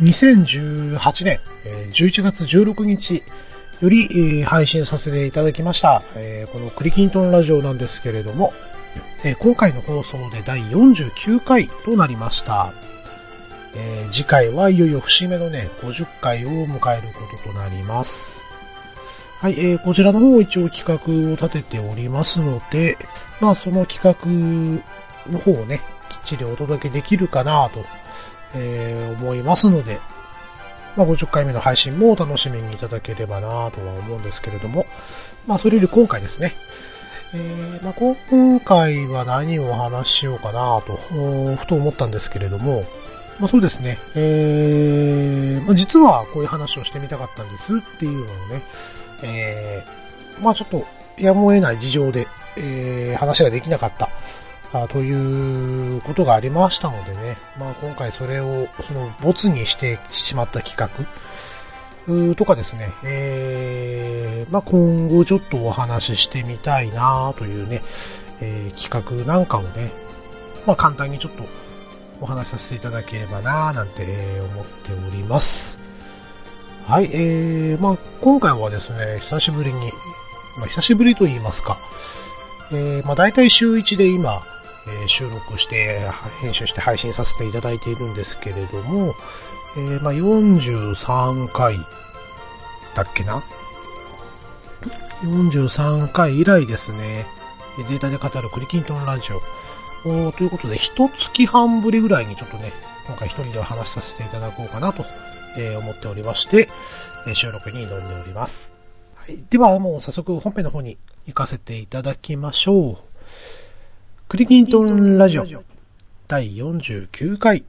2018年11月16日より配信させていただきました、このクリキントンラジオなんですけれども、今回の放送で第49回となりました。次回はいよいよ節目のね、50回を迎えることとなります。はい、えー、こちらの方一応企画を立てておりますので、まあその企画の方をね、きっちりお届けできるかなと、えー、思いますので、まあ、50回目の配信もお楽しみにいただければなとは思うんですけれども、まあ、それより今回ですね、えー、まあ、今回は何をお話ししようかなと、ふと思ったんですけれども、まあ、そうですね、えー、まあ、実はこういう話をしてみたかったんですっていうのをね、えー、まあちょっとやむを得ない事情で、えー、話ができなかった。あということがありましたのでね、まあ今回それを、その、ボツにしてしまった企画、とかですね、えー、まあ今後ちょっとお話ししてみたいなというね、えー、企画なんかをね、まあ簡単にちょっとお話しさせていただければななんて思っております。はい、えー、まあ今回はですね、久しぶりに、まあ久しぶりと言いますか、えー、まあ大体週1で今、えー、収録して、編集して配信させていただいているんですけれども、えー、まあ、43回だっけな ?43 回以来ですね、データで語るクリキントンラジオ。おということで、一月半ぶりぐらいにちょっとね、今回一人で話させていただこうかなと、え思っておりまして、え収録に挑んでおります。はい。では、もう早速本編の方に行かせていただきましょう。クリキントンラジオ。第49回。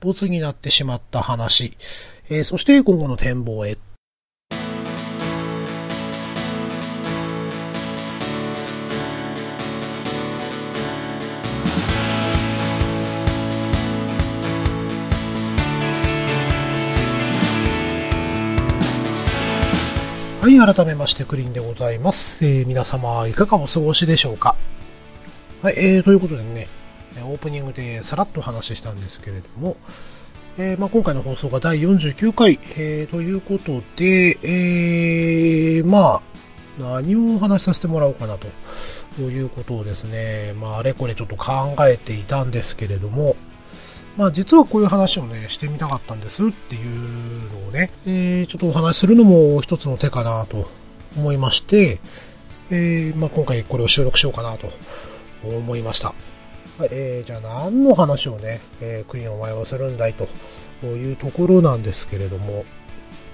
ボツになってしまった話、えー、そして今後の展望へ。はい、改めまして、クリンでございます。えー、皆様、いかがお過ごしでしょうか？はい、えー、ということでね、オープニングでさらっと話したんですけれども、えー、まあ、今回の放送が第49回、えー、ということで、えー、まあ、何をお話しさせてもらおうかなということをですね、まあ、あれこれちょっと考えていたんですけれども、まあ、実はこういう話をね、してみたかったんですっていうのをね、えー、ちょっとお話しするのも一つの手かなと思いまして、えー、まあ、今回これを収録しようかなと思いました。はい、えー、じゃあ何の話をね、えー、クリーンお前はするんだいというところなんですけれども、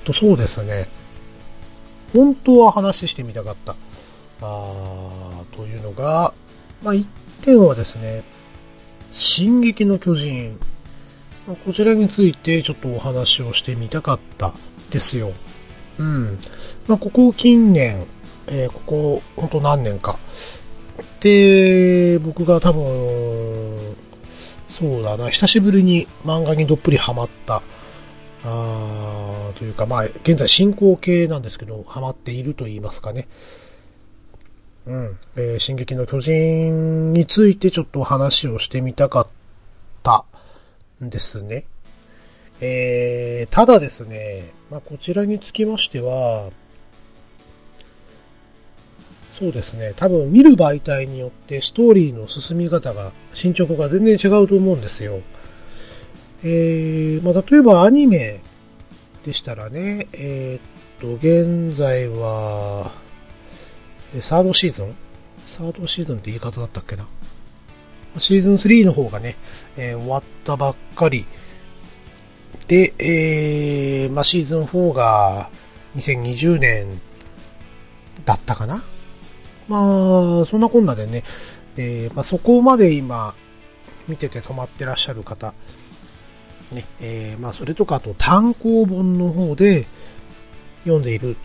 とそうですね、本当は話してみたかった、あというのが、まあ、一点はですね、進撃の巨人、まあ、こちらについてちょっとお話をしてみたかった。ですよ。うん。まあ、ここ近年、えー、ここ、ほんと何年か、で、僕が多分、そうだな、久しぶりに漫画にどっぷりハマった、あというか、まあ、現在進行形なんですけど、ハマっていると言いますかね。うん。えー、進撃の巨人についてちょっと話をしてみたかったんですね。えー、ただですね、まあ、こちらにつきましては、そうですね。多分見る媒体によってストーリーの進み方が、進捗が全然違うと思うんですよ。えー、まあ、例えばアニメでしたらね、えー、っと、現在は、サードシーズン？サードシーズンって言い方だったっけな？シーズン3の方がね、えー、終わったばっかりで、えー、まあ、シーズン4が2020年だったかな？まあ、そんなこんなでね、えー、まあ、そこまで今、見てて止まってらっしゃる方、ね、えー、まあ、それとか、あと単行本の方で読んでいる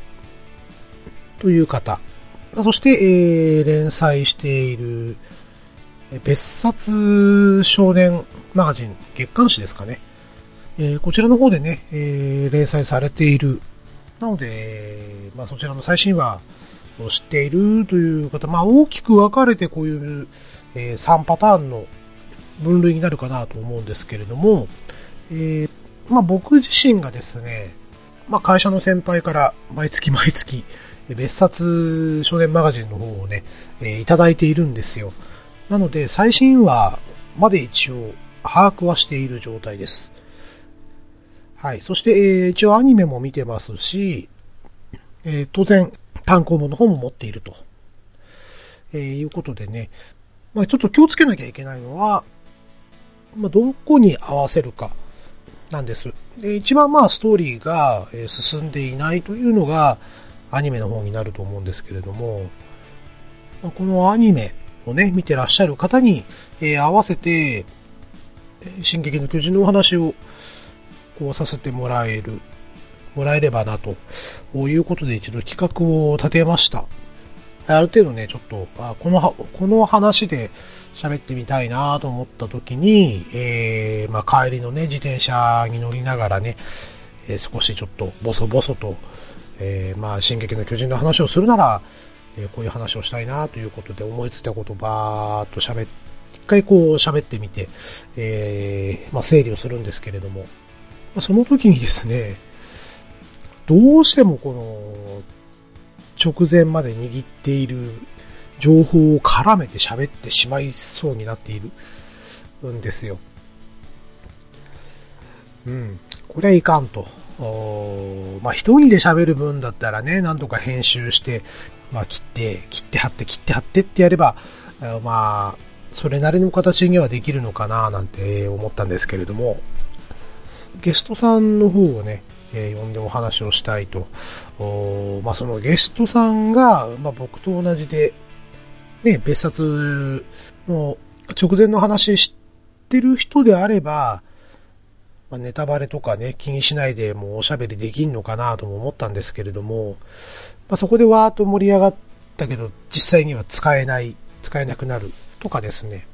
という方、そして、えー、連載している、別冊少年マガジン月刊誌ですかね。えー、こちらの方でね、えー、連載されている。なので、まあ、そちらの最新話を知っているという方、まあ、大きく分かれてこういう、えー、3パターンの分類になるかなと思うんですけれども、えー、まあ僕自身がですね、まあ会社の先輩から毎月毎月、別冊少年マガジンの方をね、えー、いただいているんですよ。なので、最新話まで一応把握はしている状態です。はい。そして、えー、一応アニメも見てますし、えー、当然、単行本の方も持っていると。えー、いうことでね、まあちょっと気をつけなきゃいけないのは、まあどこに合わせるかなんです。で、一番まあストーリーが進んでいないというのがアニメの方になると思うんですけれども、まあ、このアニメをね、見てらっしゃる方に、えー、合わせて、進撃の巨人のお話をこうさせてもらえる、もらえればなと、ということで一度企画を立てました。ある程度ね、ちょっと、あこの、この話で喋ってみたいなと思った時に、えー、まあ、帰りのね、自転車に乗りながらね、えー、少しちょっとボソボソと、えー、まあ、進撃の巨人の話をするなら、えこういう話をしたいなということで思いついたことをバーっと喋って、一回こう喋ってみて、えー、まあ、整理をするんですけれども、まあ、その時にですね、どうしてもこの、直前まで握っている情報を絡めて喋ってしまいそうになっているんですよ。うん。これはいかんと。まあ、一人で喋る分だったらね、なんとか編集して、まあ、切って、切って貼って、切って貼ってってやれば、まあ、それなりの形にはできるのかななんて思ったんですけれども、ゲストさんの方をね、えー、呼んでお話をしたいと。まあ、そのゲストさんが、まあ、僕と同じで、ね、別冊の直前の話知ってる人であれば、まあ、ネタバレとかね、気にしないでもうおしゃべりできんのかなとも思ったんですけれども、まあ、そこでわーっと盛り上がったけど、実際には使えない、使えなくなるとかですね。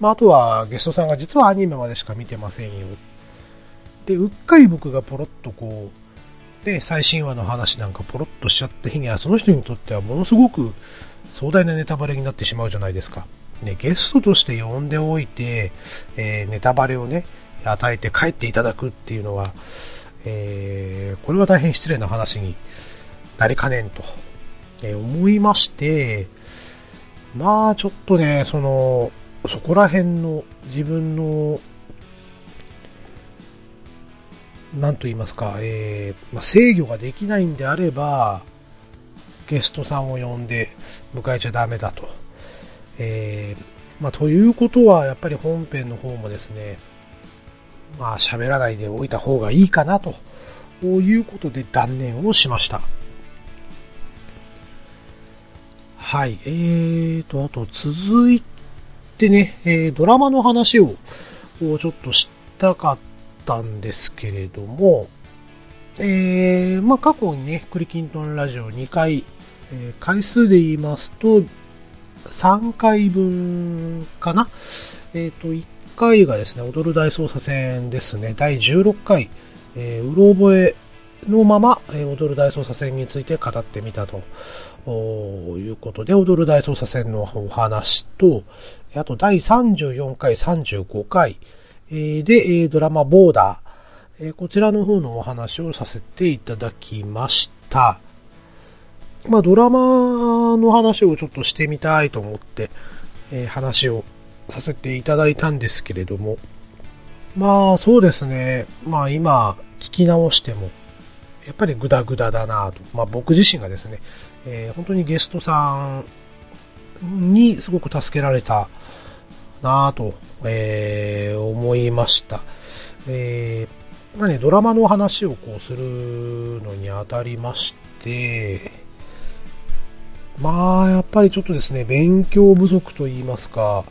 まあ、あとはゲストさんが実はアニメまでしか見てませんよ。で、うっかり僕がポロッとこう、で、最新話の話なんかポロッとしちゃった日には、その人にとってはものすごく壮大なネタバレになってしまうじゃないですか。ね、ゲストとして呼んでおいて、えー、ネタバレをね、与えて帰っていただくっていうのは、えー、これは大変失礼な話になりかねんと、えー、思いまして、まあちょっとね、その、そこら辺の自分の、なんと言いますか、えー、まあ、制御ができないんであれば、ゲストさんを呼んで迎えちゃダメだと。えー、まあ、ということは、やっぱり本編の方もですね、まあ喋らないでおいた方がいいかなということで断念をしました。はい。えーと、あと続いてね、えー、ドラマの話をちょっとしたかったたんですけれども、えー、まあ過去にね、クリキントンラジオ2回、えー、回数で言いますと、3回分かな？えっ、ー、と、1回がですね、踊る大捜査線ですね、第16回、えー、うろ覚えのまま、えー、踊る大捜査線について語ってみたと。いうことで、踊る大捜査線のお話と、あと第34回、35回、えー、で、ドラマボーダー、え、こちらの方のお話をさせていただきました。まあ、ドラマの話をちょっとしてみたいと思って、え、話をさせていただいたんですけれども、まあそうですね、まあ今聞き直しても、やっぱりグダグダだなと、まあ僕自身がですね、えー、本当にゲストさんにすごく助けられたなと、えー、思いました。えー、まあね、ドラマの話をこうするのにあたりまして、まあ、やっぱりちょっとですね、勉強不足と言いますか、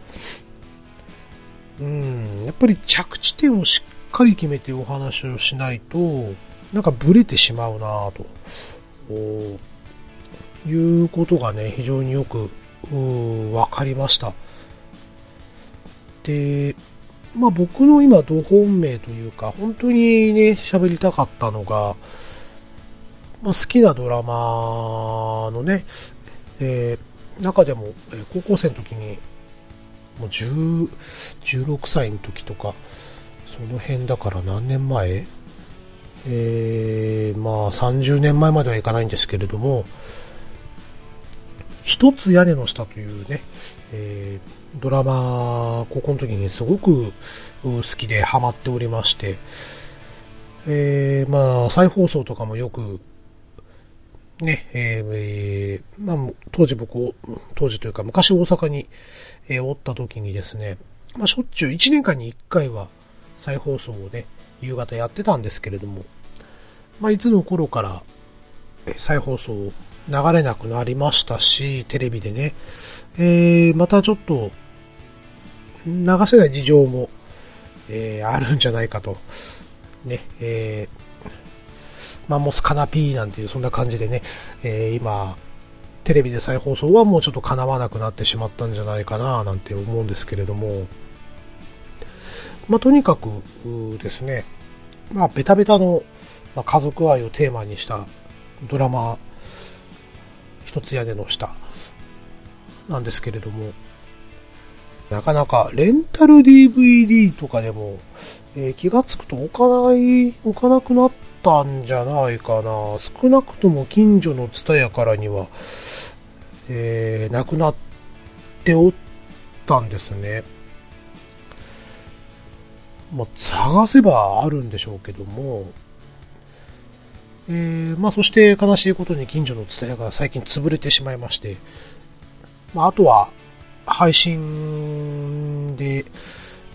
うん、やっぱり着地点をしっかり決めてお話をしないと、なんかブレてしまうなと、いうことがね、非常によく、わかりました。で、まあ僕の今、同本命というか、本当にね、喋りたかったのが、まあ、好きなドラマのね、えー、中でも、え、高校生の時に、もう10、16歳の時とか、その辺だから何年前？えー、まあ30年前まではいかないんですけれども、一つ屋根の下というね、えー、ドラマ、高校の時にすごく好きでハマっておりまして、えー、まあ再放送とかもよくね、えー、まあ、当時僕、当時というか昔大阪に、えー、おった時にですね、まあ、しょっちゅう1年間に1回は再放送をね、夕方やってたんですけれども、まあ、いつの頃から再放送流れなくなりましたし、テレビでね、えー、またちょっと流せない事情も、えー、あるんじゃないかと、ね、えー、マンモスカナピーなんていうそんな感じでね、えー、今、テレビで再放送はもうちょっと叶わなくなってしまったんじゃないかななんて思うんですけれども、まあ、とにかくですね、まあ、ベタベタの、まあ、家族愛をテーマにしたドラマ、一つ屋根の下なんですけれども、なかなかレンタル DVD とかでも、えー、気がつくと置かない、置かなくなったんじゃないかな。少なくとも近所のツタヤからには、えー、なくなっておったんですね。まあ、探せばあるんでしょうけども、えー、まあ、そして悲しいことに近所のツタヤが最近潰れてしまいまして、まあ、あとは配信で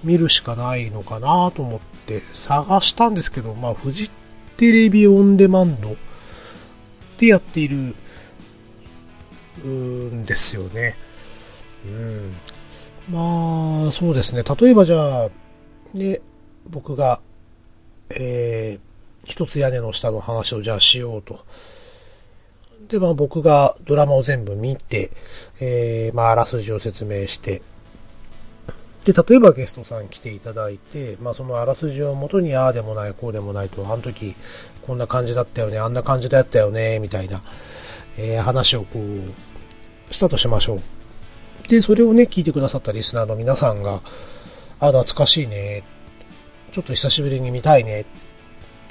見るしかないのかなと思って探したんですけど、まあ、フジテレビオンデマンドでやっているんですよね。うん。まあ、そうですね。例えばじゃあ、ね、僕が、えー、一つ屋根の下の話をじゃあしようと。で、まあ僕がドラマを全部見て、えー、まああらすじを説明して、で、例えばゲストさん来ていただいて、まあそのあらすじをもとに、ああでもない、こうでもないと、あの時こんな感じだったよね、あんな感じだったよね、みたいな、えー、話をこう、したとしましょう。で、それをね、聞いてくださったリスナーの皆さんが、あ、懐かしいね、ちょっと久しぶりに見たいね、って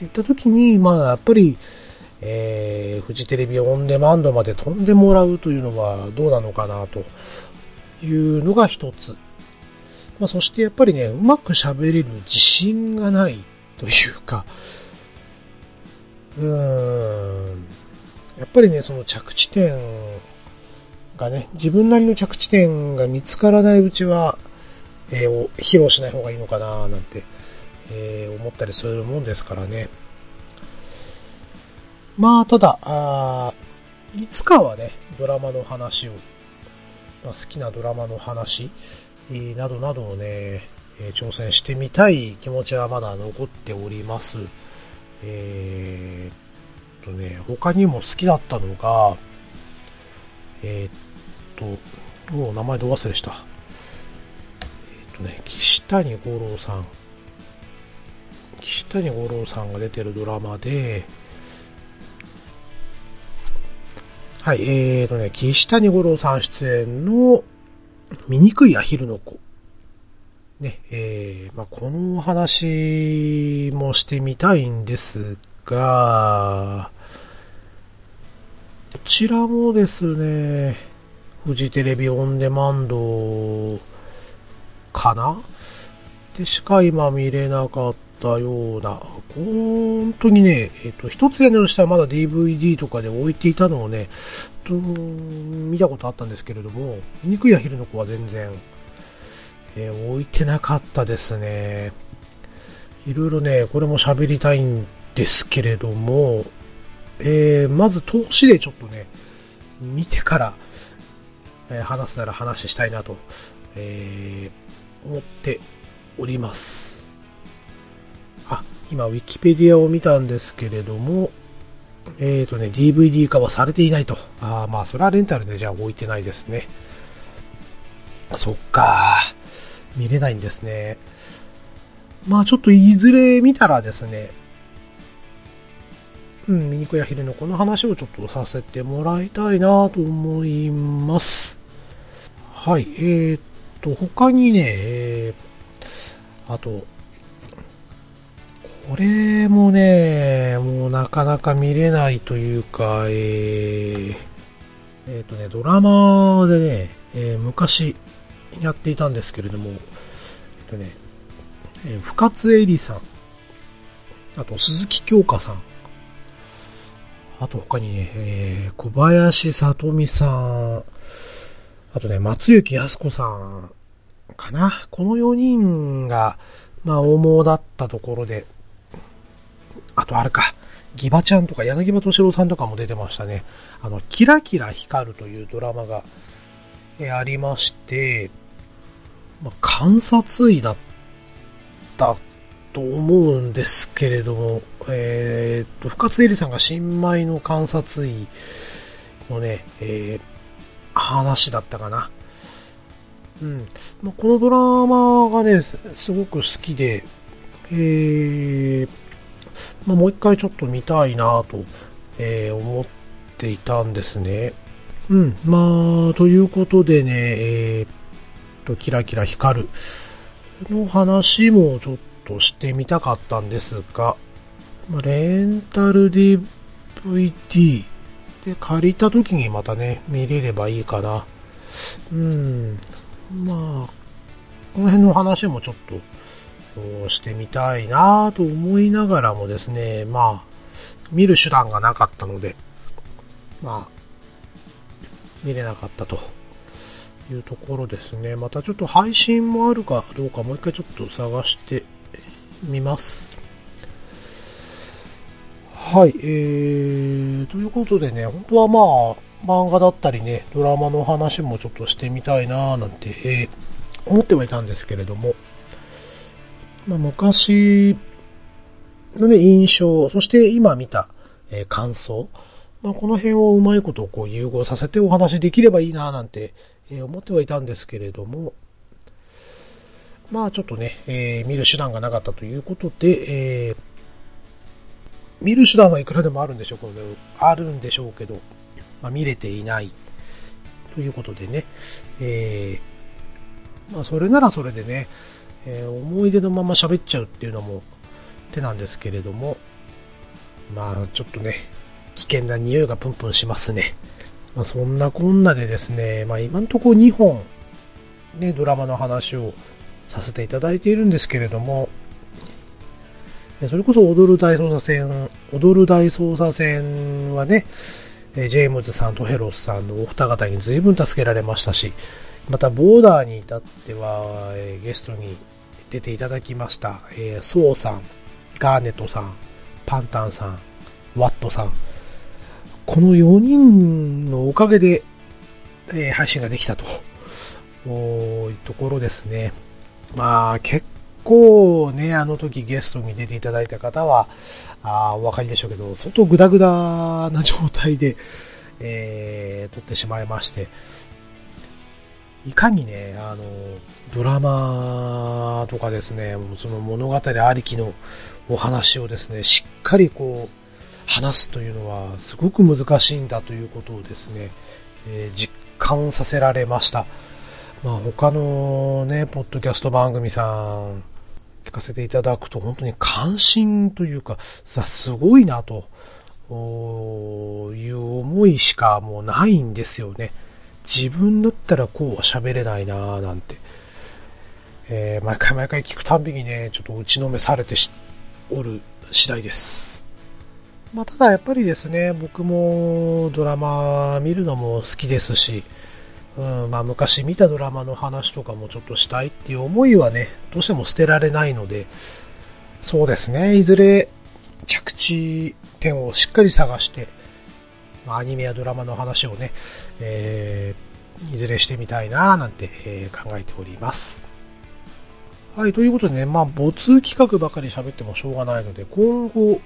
言った時に、まあやっぱり、えー、フジテレビオンデマンドまで飛んでもらうというのはどうなのかなというのが一つ。まあ、そしてやっぱりね、うまく喋れる自信がないというか、うーん、やっぱりね、その着地点がね、自分なりの着地点が見つからないうちは、えー、披露しない方がいいのかななんて、えー、思ったりするもんですからね。まあ、ただ、あいつかはね、ドラマの話を、まあ、好きなドラマの話、えなどなどをね、挑戦してみたい気持ちはまだ残っております。えー、っとね、他にも好きだったのが、えー、っと、もう名前ど忘れした。えー、っとね、岸谷五郎さん。岸谷五郎さんが出てるドラマで、はい、えーとね、岸谷五郎さん出演の醜いアヒルの子。ね、えー、まあ、この話もしてみたいんですが、こちらもですね、フジテレビオンデマンドかなでしか今見れなかったたような、本当にね、えっ、と、一つ屋根の下はまだ DVD とかで置いていたのをね、と見たことあったんですけれども、肉や昼の子は全然、えー、置いてなかったですね。いろいろね、これも喋りたいんですけれども、えー、まず投資でちょっとね、見てから、えー、話すなら話したいなと、えー、思っております。今、ウィキペディアを見たんですけれども、えっ、ー、とね、DVD 化はされていないと。ああ、まあ、それはレンタルでじゃあ置いてないですね。そっか。見れないんですね。まあ、ちょっといずれ見たらですね、うん、ミニコヤヒレのこの話をちょっとさせてもらいたいなと思います。はい、えー、っと、他にね、えー、あと、これもね、もうなかなか見れないというか、えー、えっ、ー、とね、ドラマでね、えー、昔やっていたんですけれども、えっ、ー、とね、えー、深津絵里さん、あと鈴木京香さん、あと他にね、えー、小林里美さん、あとね、松雪康子さんかな。この4人が、まあ、大だったところで、あとあれか、ギバちゃんとか柳葉敏郎さんとかも出てましたね。あの、キラキラ光るというドラマが、えありまして、まあ、観察医だったと思うんですけれども、えー、っと、深津絵里さんが新米の観察医のね、えー、話だったかな。うん。まあ、このドラマがね、すごく好きで、えー、まあ、もう一回ちょっと見たいなと、えー、思っていたんですね。うん。まあ、ということでね、えー、っと、キラキラ光るの話もちょっとしてみたかったんですが、まあ、レンタル DVD で借りた時にまたね、見れればいいかな。うん。まあ、この辺の話もちょっとそうしてみたいなと思いながらもですね、まあ、見る手段がなかったので、まあ、見れなかったというところですね。またちょっと配信もあるかどうかもう一回ちょっと探してみます。はい、えー、ということでね、本当はまあ、漫画だったりね、ドラマの話もちょっとしてみたいななんて、えー、思ってはいたんですけれども、まあ、昔のね、印象、そして今見た、えー、感想、まあ、この辺をうまいことこう融合させてお話できればいいななんて、えー、思ってはいたんですけれども、まあちょっとね、えー、見る手段がなかったということで、えー、見る手段はいくらでもあるんでしょうけど、あるんでしょうけど、まあ、見れていない。ということでね、えー、まあそれならそれでね、えー、思い出のまま喋っちゃうっていうのも手なんですけれども、まあちょっとね、危険な匂いがプンプンしますね。まあそんなこんなでですね、まあ今んとこ2本、ね、ドラマの話をさせていただいているんですけれども、それこそ踊る大捜査線、踊る大捜査線はね、ジェームズさんとヘロスさんのお二方に随分助けられましたし、またボーダーに至っては、ゲストに出ていただきました、えー、ソウさん、ガーネットさん、パンタンさん、ワットさん。この4人のおかげで、えー、配信ができたと、いうところですね。まあ、結構ね、あの時ゲストに出ていただいた方は、あお分かりでしょうけど、相当グダグダな状態で、えー、撮ってしまいまして、いかにね、あの、ドラマとかですね、その物語ありきのお話をですね、しっかりこう、話すというのはすごく難しいんだということをですね、えー、実感させられました。まあ他のね、ポッドキャスト番組さん聞かせていただくと本当に関心というか、さ、すごいなという思いしかもうないんですよね。自分だったらこうは喋れないなぁなんて。えー、毎回毎回聞くたんびにね、ちょっと打ちのめされておる次第です。まあ、ただやっぱりですね、僕もドラマ見るのも好きですし、うん、まあ昔見たドラマの話とかもちょっとしたいっていう思いはね、どうしても捨てられないので、そうですね、いずれ着地点をしっかり探して、まあ、アニメやドラマの話をね、えー、いずれしてみたいななんて、えー、考えております。はい、ということでね、まあ、没企画ばかり喋ってもしょうがないので、今後、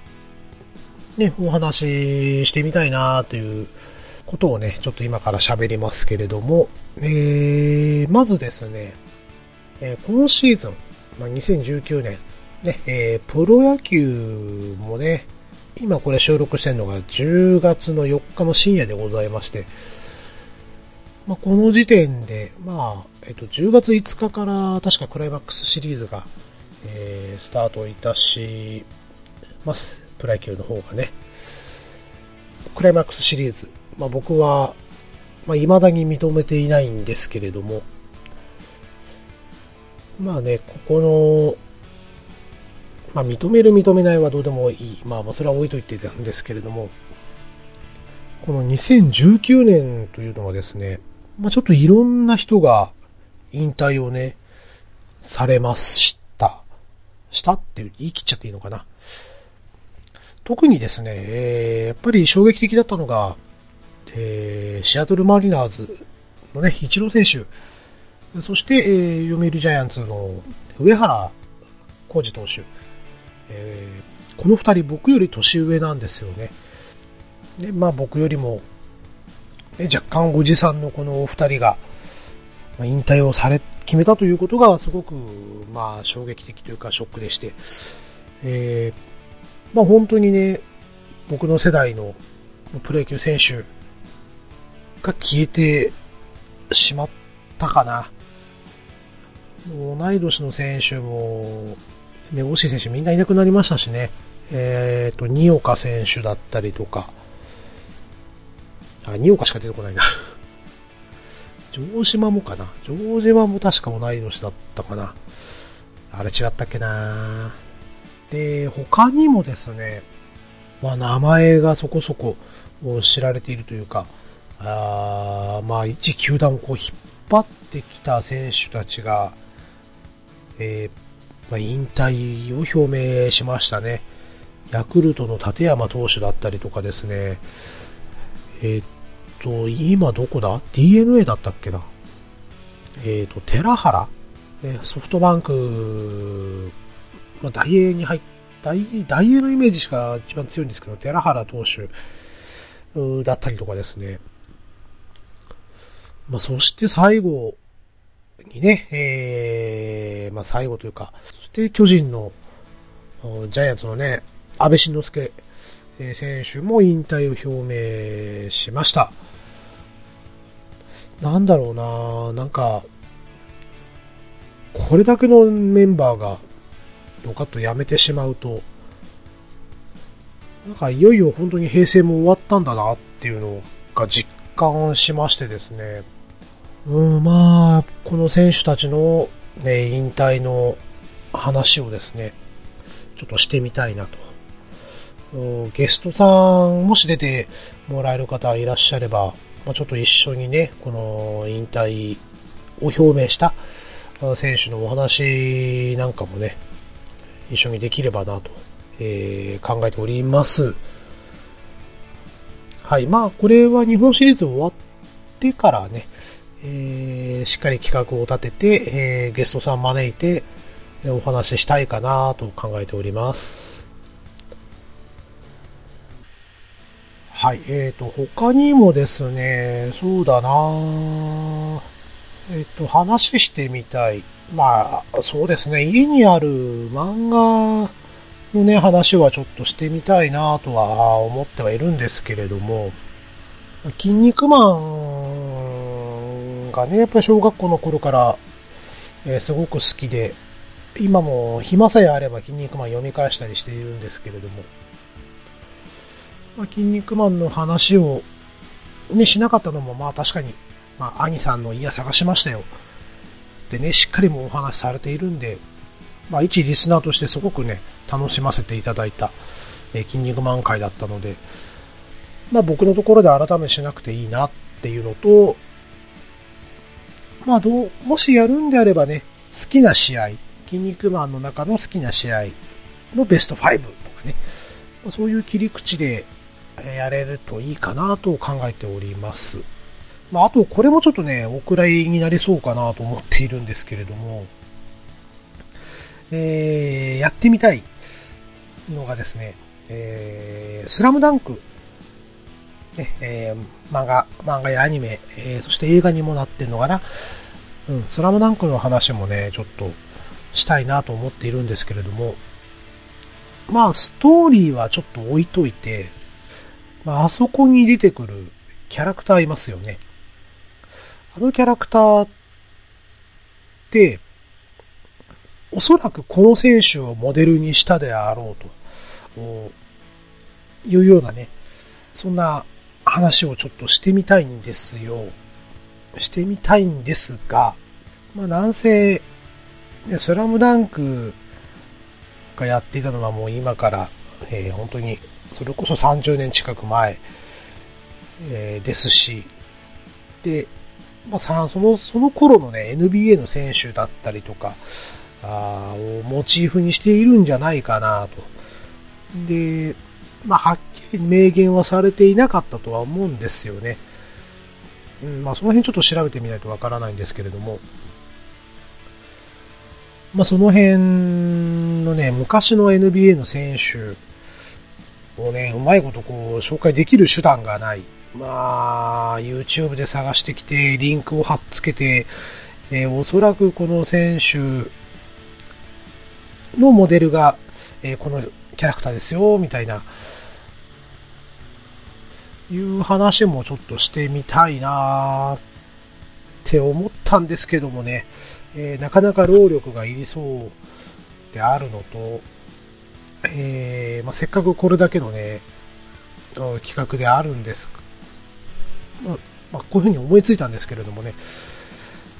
ね、お話ししてみたいなということをね、ちょっと今から喋りますけれども、えー、まずですね、えー、今シーズン、まあ、2019年、ね、えー、プロ野球もね、今これ収録してるのが10月の4日の深夜でございまして、まあ、この時点で、まあ、えっと、10月5日から確かクライマックスシリーズが、えー、スタートいたします。プロ野球の方がね。クライマックスシリーズ。まあ僕は、まあ未だに認めていないんですけれども、まあね、ここの、まあ認める認めないはどうでもいい。まあそれは置いといてたんですけれども、この2019年というのはですね、まあちょっといろんな人が引退をね、されました。したって言い切っちゃっていいのかな。特にですね、えー、やっぱり衝撃的だったのが、えー、シアトルマリナーズのね、イチロー選手、そして、えー、読売ジャイアンツの上原浩二投手、えー、この二人僕より年上なんですよね。で、まあ僕よりも、ね、若干おじさんのこのお二人が、引退をされ、決めたということがすごく、まあ衝撃的というかショックでして、えーまあ本当にね、僕の世代のプロ野球選手が消えてしまったかな。同い年の選手も、ね、惜しい選手みんないなくなりましたしね。えっ、ー、と、新岡選手だったりとか、あ、新岡しか出てこないな。城島もかな。城島も確か同い年だったかな。あれ違ったっけなで、他にもですね、まあ、名前がそこそこ知られているというか、あまあ、一球団をこう引っ張ってきた選手たちが、えー、まあ、引退を表明しましたね。ヤクルトの立山投手だったりとかですね、えー、っと、今どこだ ?DNA だったっけなえー、っと、寺原？ねソフトバンクまあ、大英に入っ大、大英のイメージしか一番強いんですけど、寺原投手だったりとかですね。まあ、そして最後にね、えー、まあ、最後というか、そして巨人の、ジャイアンツのね、安倍晋之助選手も引退を表明しました。なんだろうななんか、これだけのメンバーがドカッとやめてしまうと、なんかいよいよ本当に平成も終わったんだなっていうのが実感しましてですね。うん、まあ、この選手たちの、ね、引退の話をですね、ちょっとしてみたいなと。ゲストさん、もし出てもらえる方いらっしゃれば、まあ、ちょっと一緒にね、この引退を表明した選手のお話なんかもね、一緒にできればなと、えー、考えております。はい。まあ、これは日本シリーズ終わってからね、えー、しっかり企画を立てて、えー、ゲストさん招いて、えお話ししたいかなと考えております。はい。えっ、ー、と、他にもですね、そうだなえっ、ー、と、話してみたい。まあ、そうですね。家にある漫画のね、話はちょっとしてみたいなとは思ってはいるんですけれども、筋肉マンがね、やっぱり小学校の頃から、えー、すごく好きで、今も暇さえあれば筋肉マン読み返したりしているんですけれども、まあ、筋肉マンの話をね、しなかったのもまあ確かに、まあ兄さんの家探しましたよ。ってね、しっかりもお話しされているんで、まあ、一リスナーとしてすごくね、楽しませていただいた、えー、筋肉マン会だったので、まあ、僕のところで改めしなくていいなっていうのと、まあ、どう、もしやるんであればね、好きな試合、筋肉マンの中の好きな試合のベスト5とかね、ま、そういう切り口でやれるといいかなと考えております。まあ、あと、これもちょっとね、お蔵入りになりそうかなと思っているんですけれども、えー、やってみたいのがですね、えー、スラムダンク、ね、えー、漫画、漫画やアニメ、えー、そして映画にもなってんのかな。うん、スラムダンクの話もね、ちょっとしたいなと思っているんですけれども、まあ、ストーリーはちょっと置いといて、まあ、あそこに出てくるキャラクターいますよね。あのキャラクターって、おそらくこの選手をモデルにしたであろうと、いうようなね、そんな話をちょっとしてみたいんですよ。してみたいんですが、まあなんせ、スラムダンクがやっていたのはもう今から、えー、本当に、それこそ30年近く前、えー、ですし、で、まあさ、その、その頃のね、NBA の選手だったりとか、あをモチーフにしているんじゃないかなと。で、まあ、はっきり明言はされていなかったとは思うんですよね。うん、まあ、その辺ちょっと調べてみないとわからないんですけれども、まあ、その辺のね、昔の NBA の選手をね、うまいことこう、紹介できる手段がない。まあ、YouTube で探してきて、リンクを貼っつけて、えー、おそらくこの選手のモデルが、えー、このキャラクターですよ、みたいな、いう話もちょっとしてみたいなって思ったんですけどもね、えー、なかなか労力がいりそうであるのと、えー、まあ、せっかくこれだけのね、企画であるんです。まあ、まあ、こういうふうに思いついたんですけれどもね、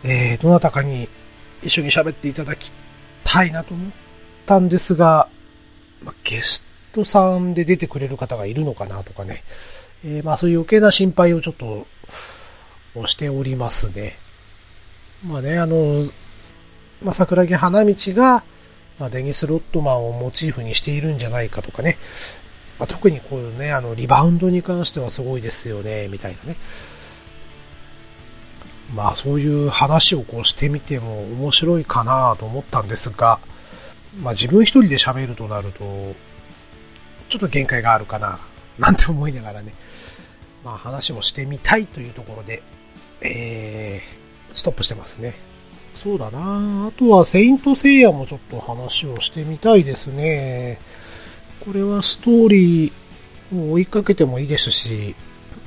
えー、どなたかに一緒に喋っていただきたいなと思ったんですが、まあ、ゲストさんで出てくれる方がいるのかなとかね、えー、まあそういう余計な心配をちょっと、しておりますね。まあね、あの、まあ、桜木花道が、まあ、デニス・ロットマンをモチーフにしているんじゃないかとかね。まあ、特にこういうね、あの、リバウンドに関してはすごいですよね、みたいなね。まあそういう話をこうしてみても面白いかなと思ったんですが、まあ自分一人で喋るとなると、ちょっと限界があるかな、なんて思いながらね、まあ話もしてみたいというところで、えー、ストップしてますね。そうだなあとは、セイントセイヤもちょっと話をしてみたいですね。これはストーリーを追いかけてもいいですし、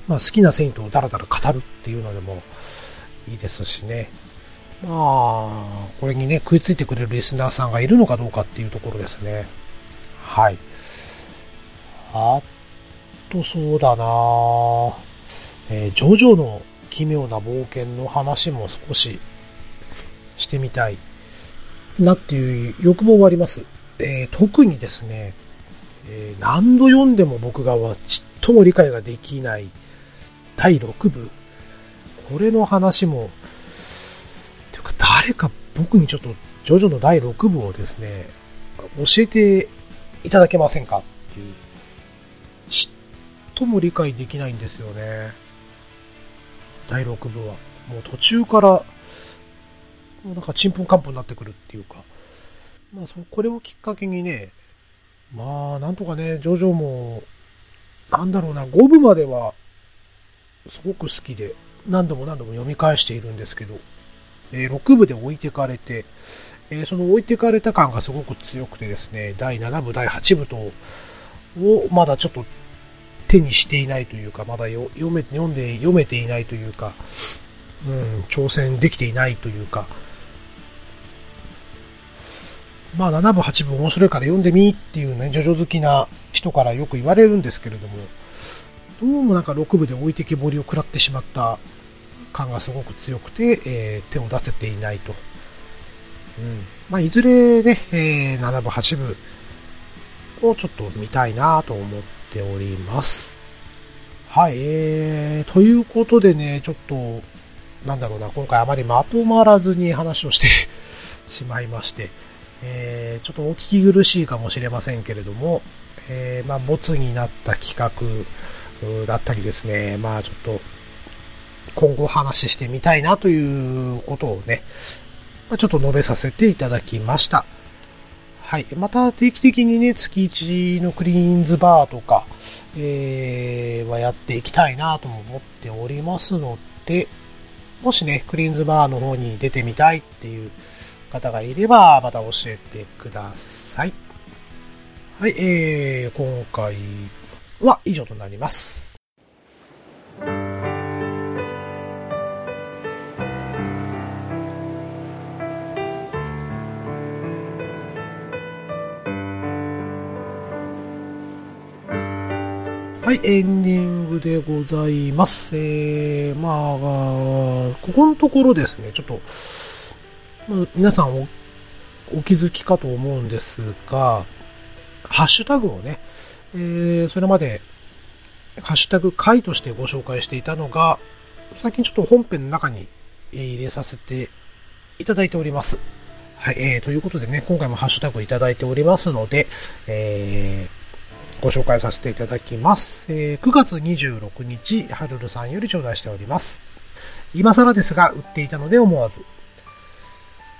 まあ好きなセイントをダラダラ語るっていうのでもいいですしね。まあ、これにね、食いついてくれるリスナーさんがいるのかどうかっていうところですね。はい。あと、そうだなえー、ジョジョの奇妙な冒険の話も少ししてみたいなっていう欲望はあります。えー、特にですね、えー、何度読んでも僕がはちっとも理解ができない第6部。これの話も、ていうか誰か僕にちょっとジョジョの第6部をですね、教えていただけませんか、とも理解できないんですよね。第6部は。もう途中からもうなんかちんぷんかんぷんになってくるっていうか、まあそ、これをきっかけにね、まあ、なんとかね、ジョジョも、なんだろうな、5部までは、すごく好きで、何度も何度も読み返しているんですけど、えー、6部で置いてかれて、えー、その置いてかれた感がすごく強くてですね、第7部、第8部と、をまだちょっと手にしていないというか、まだ読め、読んで、読めていないというか、うん、挑戦できていないというか、まあ7部8部面白いから読んでみっていうね、ジョジョ好きな人からよく言われるんですけれども、どうもなんか6部で置いてけぼりを食らってしまった感がすごく強くて、えー、手を出せていないと。うん。まあ、いずれね、えー、7部8部をちょっと見たいなと思っております。はい、えー、ということでね、ちょっと、なんだろうな、今回あまりまとまらずに話をして しまいまして、えー、ちょっとお聞き苦しいかもしれませんけれども、えー、まあ、ボツになった企画だったりですね、まあ、ちょっと、今後話してみたいなということをね、ま、ちょっと述べさせていただきました。はい。また定期的にね、月1のクリーンズバーとか、えー、はやっていきたいなとも思っておりますので、もしね、クリーンズバーの方に出てみたいっていう方がいれば、また教えてください。はい、えー、今回は以上となります。はい、エンディングでございます。えー、まあ、ここのところですね、ちょっと、皆さんおお気づきかと思うんですが、ハッシュタグをね、えー、それまで、ハッシュタグ回としてご紹介していたのが、最近ちょっと本編の中に入れさせていただいております。はい、えー、ということでね、今回もハッシュタグいただいておりますので、えー、ご紹介させていただきます。えー、9月26日、はるるさんより頂戴しております。今更ですが、売っていたので思わず。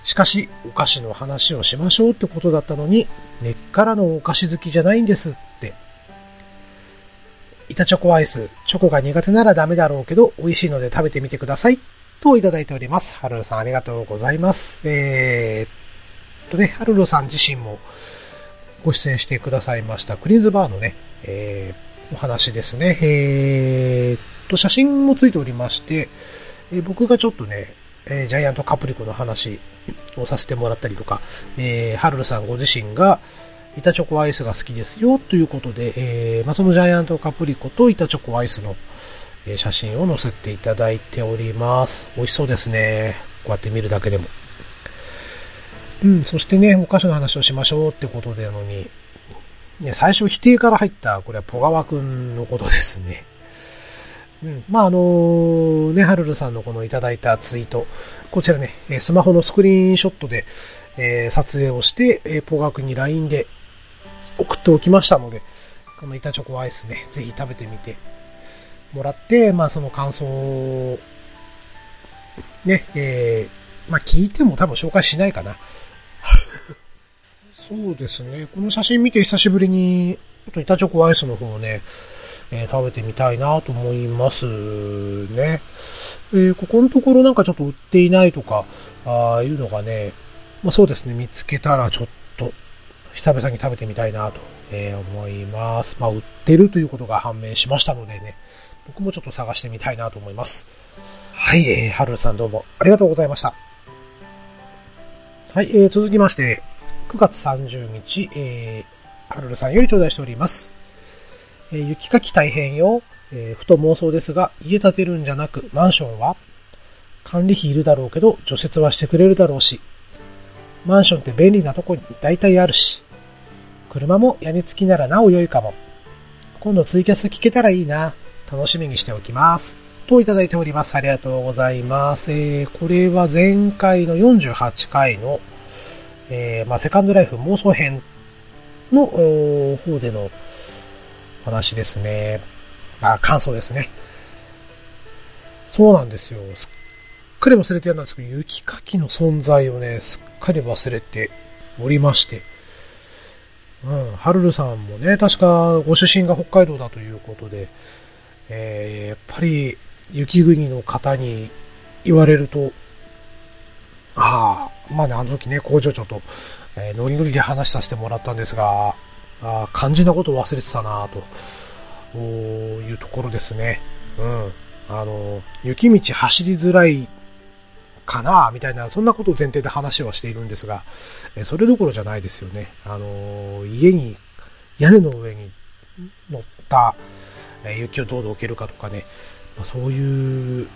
しかし、お菓子の話をしましょうってことだったのに、根っからのお菓子好きじゃないんですって。板チョコアイス、チョコが苦手ならダメだろうけど、美味しいので食べてみてください。といただいております。はるるさんありがとうございます。えー、っとね、はるるさん自身も、ご出演してくださいましたクリーンズバーのね、えー、お話ですね。えー、と、写真もついておりまして、えー、僕がちょっとね、えー、ジャイアントカプリコの話をさせてもらったりとか、えー、ハルルさんご自身が、板チョコアイスが好きですよということで、えー、まあ、そのジャイアントカプリコと板チョコアイスの、写真を載せていただいております。美味しそうですね。こうやって見るだけでも。うん、そしてね、お菓子の話をしましょうってことでのに、ね、最初否定から入った、これはポガワくんのことですね。うん。まあ、あのね、はるるさんのこのいただいたツイート、こちらね、スマホのスクリーンショットで、えー、撮影をして、えー、ポガくんに LINE で送っておきましたので、この板チョコアイスね、ぜひ食べてみてもらって、まあ、その感想を、ね、えー、まあ、聞いても多分紹介しないかな。そうですね。この写真見て久しぶりに、ちょっと板チョコアイスの方をね、えー、食べてみたいなと思いますね。えー、ここのところなんかちょっと売っていないとか、ああいうのがね、まあそうですね、見つけたらちょっと、久々に食べてみたいなと、えー、思います。まあ売ってるということが判明しましたのでね、僕もちょっと探してみたいなと思います。はい、えー、はるさんどうもありがとうございました。はい、えー、続きまして、9月30日、えー、はるるさんより頂戴しております。えー、雪かき大変よ。えー、ふと妄想ですが、家建てるんじゃなく、マンションは？管理費いるだろうけど、除雪はしてくれるだろうし、マンションって便利なとこに大体あるし、車も屋根付きならなお良いかも。今度ツイキャス聞けたらいいな。楽しみにしておきます。といただいております。ありがとうございます。えー、これは前回の48回の、えー、まあ、セカンドライフ妄想編の方での話ですね。あ、感想ですね。そうなんですよ。すっかり忘れてるんですけど、雪かきの存在をね、すっかり忘れておりまして。うん、はるるさんもね、確かご出身が北海道だということで、えー、やっぱり雪国の方に言われると、ああ、まあね、あの時ね、工場長と、えー、ノリノリで話させてもらったんですが、あ肝心なことを忘れてたなというところですね。うん。あの、雪道走りづらいかなみたいな、そんなことを前提で話はしているんですが、えそれどころじゃないですよね。あの、家に、屋根の上に乗った、え雪をどうどう置けるかとかね、ま、そういう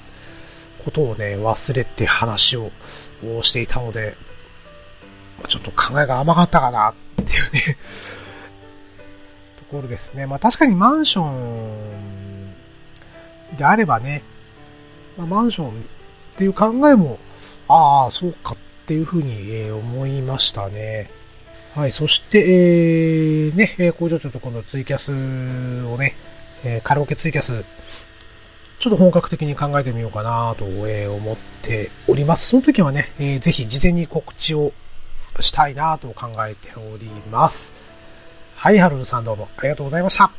ことをね、忘れて話をしていたので、ちょっと考えが甘かったかなっていうね ところですね。まあ確かにマンションであればね、まあ、マンションっていう考えも、ああ、そうかっていうふうに、え思いましたね。はい、そして、えー、ね、えー、工場長とこのツイキャスをね、え、カラオケツイキャスちょっと本格的に考えてみようかなと、え思っております。その時はね、えー、ぜひ事前に告知をしたいなと考えております。はい、はるるさんどうもありがとうございました。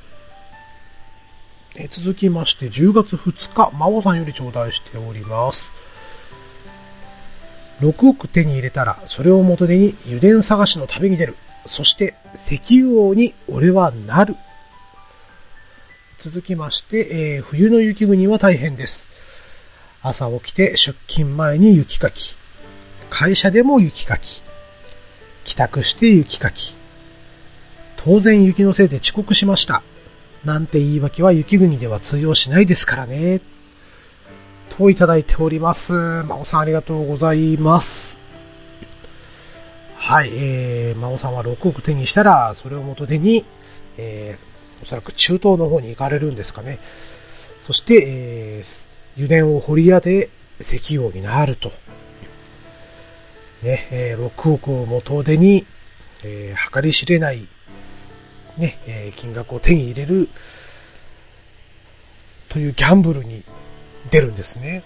え、続きまして10月2日、まおさんより頂戴しております。6億手に入れたら、それを元手に油田探しの旅に出る。そして、石油王に俺はなる。続きまして、えー、冬の雪国は大変です。朝起きて出勤前に雪かき。会社でも雪かき。帰宅して雪かき。当然雪のせいで遅刻しました。なんて言い訳は雪国では通用しないですからね。といただいております。まおさんありがとうございます。はい、えー、まおさんは6億手にしたら、それを元手に、えー、おそらく中東の方に行かれるんですかね。そして、えー、油田を掘り当て、石油王になると。ね、えー、6億を元手に、えー、計り知れない、ね、えー、金額を手に入れる、というギャンブルに出るんですね。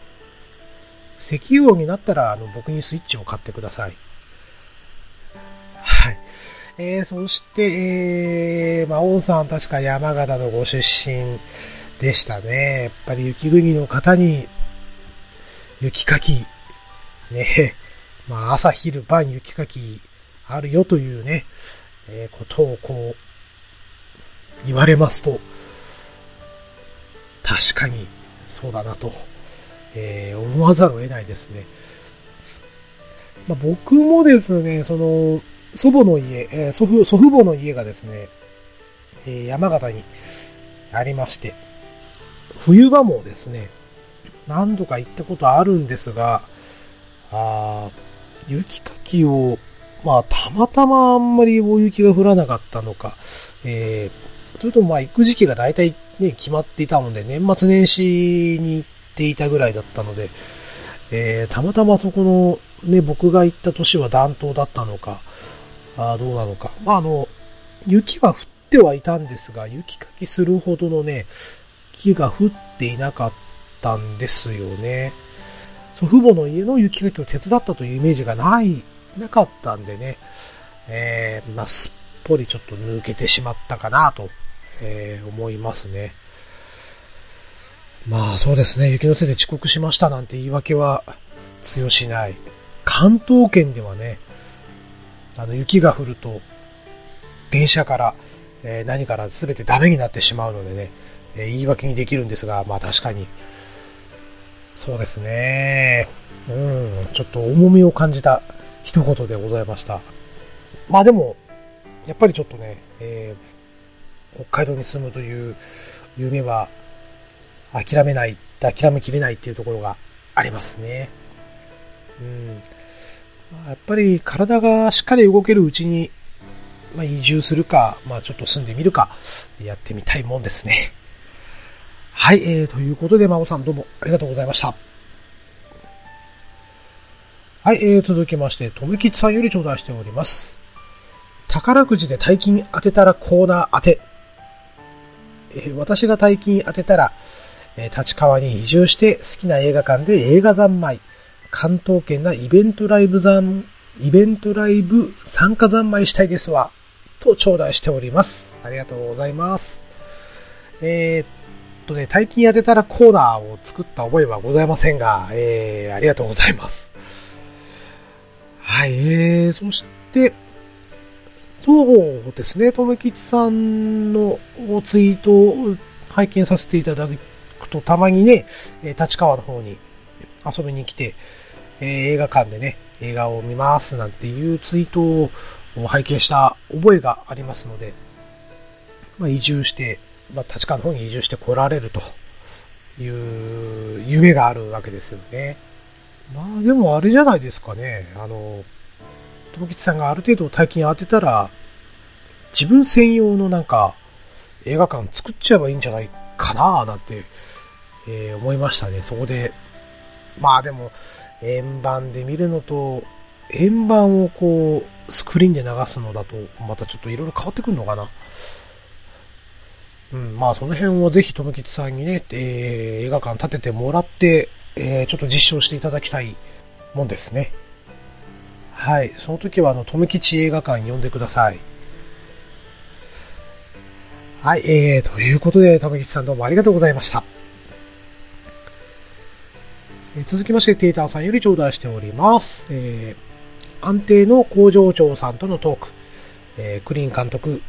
石油王になったら、あの、僕にスイッチを買ってください。はい。えー、そして、えー、まあ、王さん確か山形のご出身でしたね。やっぱり雪国の方に、雪かき、ね、まあ、朝昼晩雪かきあるよというね、えー、ことをこう、言われますと、確かにそうだなと、えー、思わざるを得ないですね。まあ、僕もですね、その、祖母の家、えー、祖父、祖父母の家がですね、えー、山形にありまして、冬場もですね、何度か行ったことあるんですが、あ雪かきを、まあ、たまたまあんまり大雪が降らなかったのか、えー、それともまあ行く時期が大体ね、決まっていたので、年末年始に行っていたぐらいだったので、えー、たまたまそこの、ね、僕が行った年は暖冬だったのか、あどうなのか。まあ、あの、雪は降ってはいたんですが、雪かきするほどのね、木が降っていなかったんですよね。祖父母の家の雪かきを手伝ったというイメージがない、なかったんでね、えー、まあ、すっぽりちょっと抜けてしまったかなとえー、思いますね。まあそうですね、雪のせいで遅刻しましたなんて言い訳は通用しない。関東圏ではね、あの雪が降ると、電車から、えー、何から全てダメになってしまうのでね、えー、言い訳にできるんですが、まあ確かに、そうですね。うん、ちょっと重みを感じた一言でございました。まあでも、やっぱりちょっとね、えー北海道に住むという夢は諦めない、諦めきれないっていうところがありますね。うん。やっぱり体がしっかり動けるうちに、まあ、移住するか、まあ、ちょっと住んでみるか、やってみたいもんですね。はい、えー、ということで、まおさんどうもありがとうございました。はい、えー、続きまして、とめきちさんより頂戴しております。宝くじで大金当てたらコーナー当て。え私が大金当てたら、え立川に移住して好きな映画館で映画三昧、関東圏なイベントライブ残、イベントライブ参加三昧したいですわ、と頂戴しております。ありがとうございます。えー、っとね、大金当てたらコーナーを作った覚えはございませんが、えー、ありがとうございます。はい、えー、そして、そうですね、とめきちさんのツイートを拝見させていただくと、たまにね、立川の方に遊びに来て、えー、映画館でね、映画を見ますなんていうツイートを拝見した覚えがありますので、まあ、移住して、まあ、立川の方に移住して来られるという夢があるわけですよね。まあでもあれじゃないですかね。あの、友吉さんがある程度大金当てたら、自分専用のなんか、映画館作っちゃえばいいんじゃないかななんて、えー、思いましたね。そこで、まあでも、円盤で見るのと、円盤をこう、スクリーンで流すのだと、またちょっといろいろ変わってくるのかな。うん、まあその辺をぜひ、とめきちさんにね、えー、映画館建ててもらって、えー、ちょっと実証していただきたいもんですね。はい。その時は、あの、とめきち映画館呼んでください。はい。えー、ということで、とめきちさんどうもありがとうございました。え、続きまして、テーターさんより頂戴しております。えー、安定の工場長さんとのトーク、えー、クリーン監督、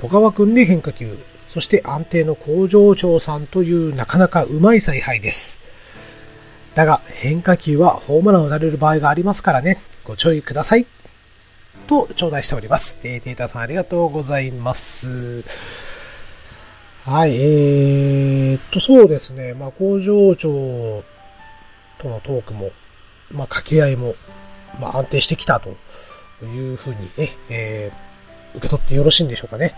小川くんで変化球、そして安定の工場長さんというなかなかうまい采配です。だが、変化球はホームランを打たれる場合がありますからね。ご注意ください。と、頂戴しております。えー、テーターさんありがとうございます。はい、えーっと、そうですね。まあ、工場長とのトークも、まあ、掛け合いも、まあ、安定してきたというふうにね、えー、受け取ってよろしいんでしょうかね。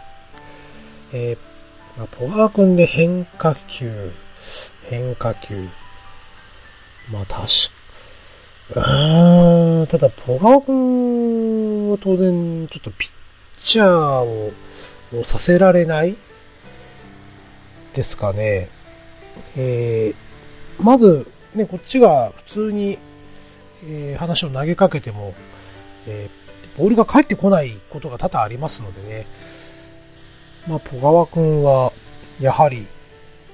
えー、まあ、ポガー君で変化球、変化球。まあ、確か、うーん、ただ、ポガー君は当然、ちょっとピッチャーを、をさせられないですかね。えー、まず、ね、こっちが普通に、えー、話を投げかけても、えー、ボールが返ってこないことが多々ありますのでね。まあ、ポガワ君は、やはり、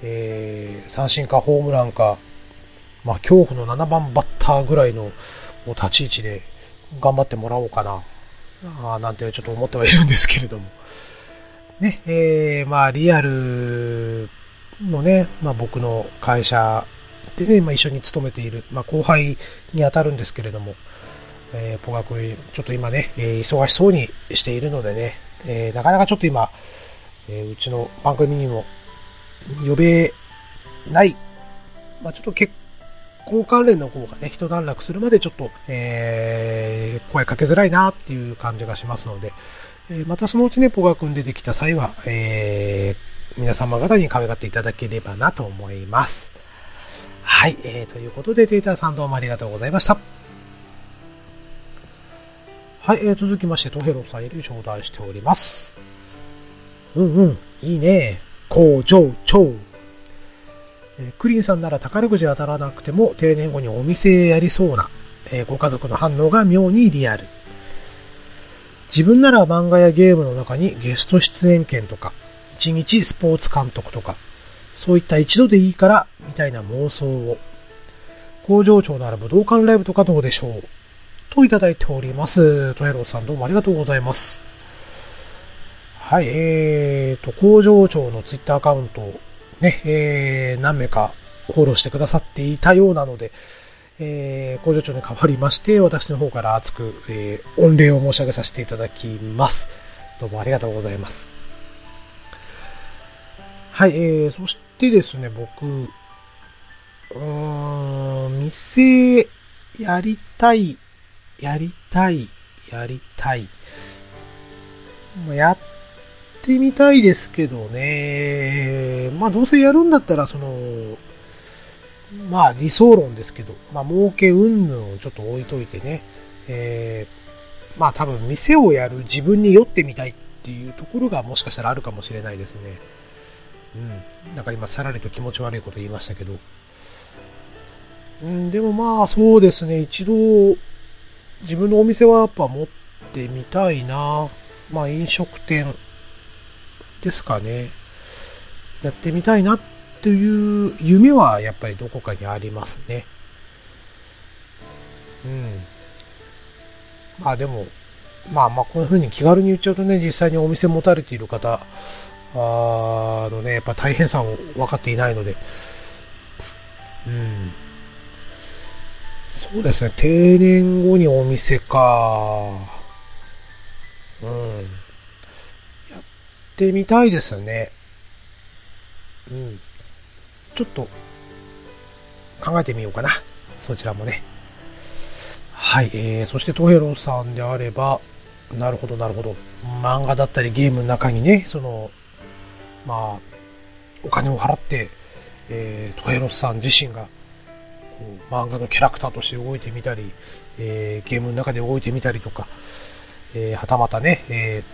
えー、三振かホームランか、まあ、恐怖の7番バッターぐらいの立ち位置で頑張ってもらおうかな、あなんてちょっと思ってはいるんですけれども。ね、えー、まあ、リアルのね、まあ僕の会社でね、まあ一緒に勤めている、まあ後輩に当たるんですけれども、えー、ポガ君、ちょっと今ね、えー、忙しそうにしているのでね、えー、なかなかちょっと今、えー、うちの番組にも呼べない、まあちょっと結婚関連の方がね、一段落するまでちょっと、えー、声かけづらいなっていう感じがしますので、えまたそのうちね、ポガ君出てきた際は、えー、皆様方に可愛がっていただければなと思います。はい、えー、ということで、データさんどうもありがとうございました。はい、えー、続きまして、トヘロさんより頂戴しております。うんうん、いいね。工場長。えー、クリンさんなら宝くじ当たらなくても定年後にお店やりそうな、えー、ご家族の反応が妙にリアル。自分なら漫画やゲームの中にゲスト出演権とか、一日スポーツ監督とか、そういった一度でいいから、みたいな妄想を、工場長なら武道館ライブとかどうでしょうといただいております。トヘロさんどうもありがとうございます。はい、えーと、工場長のツイッターアカウントをね、えー、何名かフォローしてくださっていたようなので、えー、工場長に代わりまして、私の方から熱く、えー、御礼を申し上げさせていただきます。どうもありがとうございます。はい、えー、そしてですね、僕、うーん、店、やりたい、やりたい、やりたい。やってみたいですけどね、まあどうせやるんだったら、その、まあ理想論ですけど、まあ儲け云々をちょっと置いといてね、えー、まあ多分店をやる自分に酔ってみたいっていうところがもしかしたらあるかもしれないですね。うん。なんか今さらりと気持ち悪いこと言いましたけど。うん、でもまあそうですね、一度自分のお店はやっぱ持ってみたいな。まあ飲食店ですかね。やってみたいなっていう夢はやっぱりどこかにありますね。うん。まあでも、まあまあこういう風に気軽に言っちゃうとね、実際にお店持たれている方、あのね、やっぱ大変さを分かっていないので、うん。そうですね、定年後にお店か。うん。やってみたいですね。うん。ちょっと考えてみようかな。そちらもね。はい、えー、そしてトヘロさんであれば、なるほど、なるほど。漫画だったりゲームの中にね、その、まあ、お金を払って、えー、トヘロさん自身が、漫画のキャラクターとして動いてみたり、えー、ゲームの中で動いてみたりとか、えー、はたまたね、え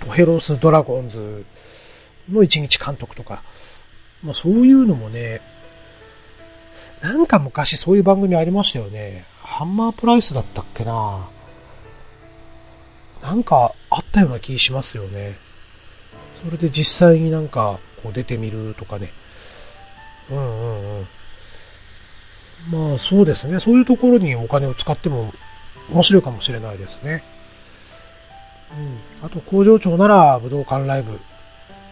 ー、トヘロスドラゴンズの一日監督とか、まあそういうのもね、なんか昔そういう番組ありましたよね。ハンマープライスだったっけななんかあったような気しますよね。それで実際になんかこう出てみるとかね。うんうん。まあそうですね。そういうところにお金を使っても面白いかもしれないですね。うん。あと工場長なら武道館ライブ。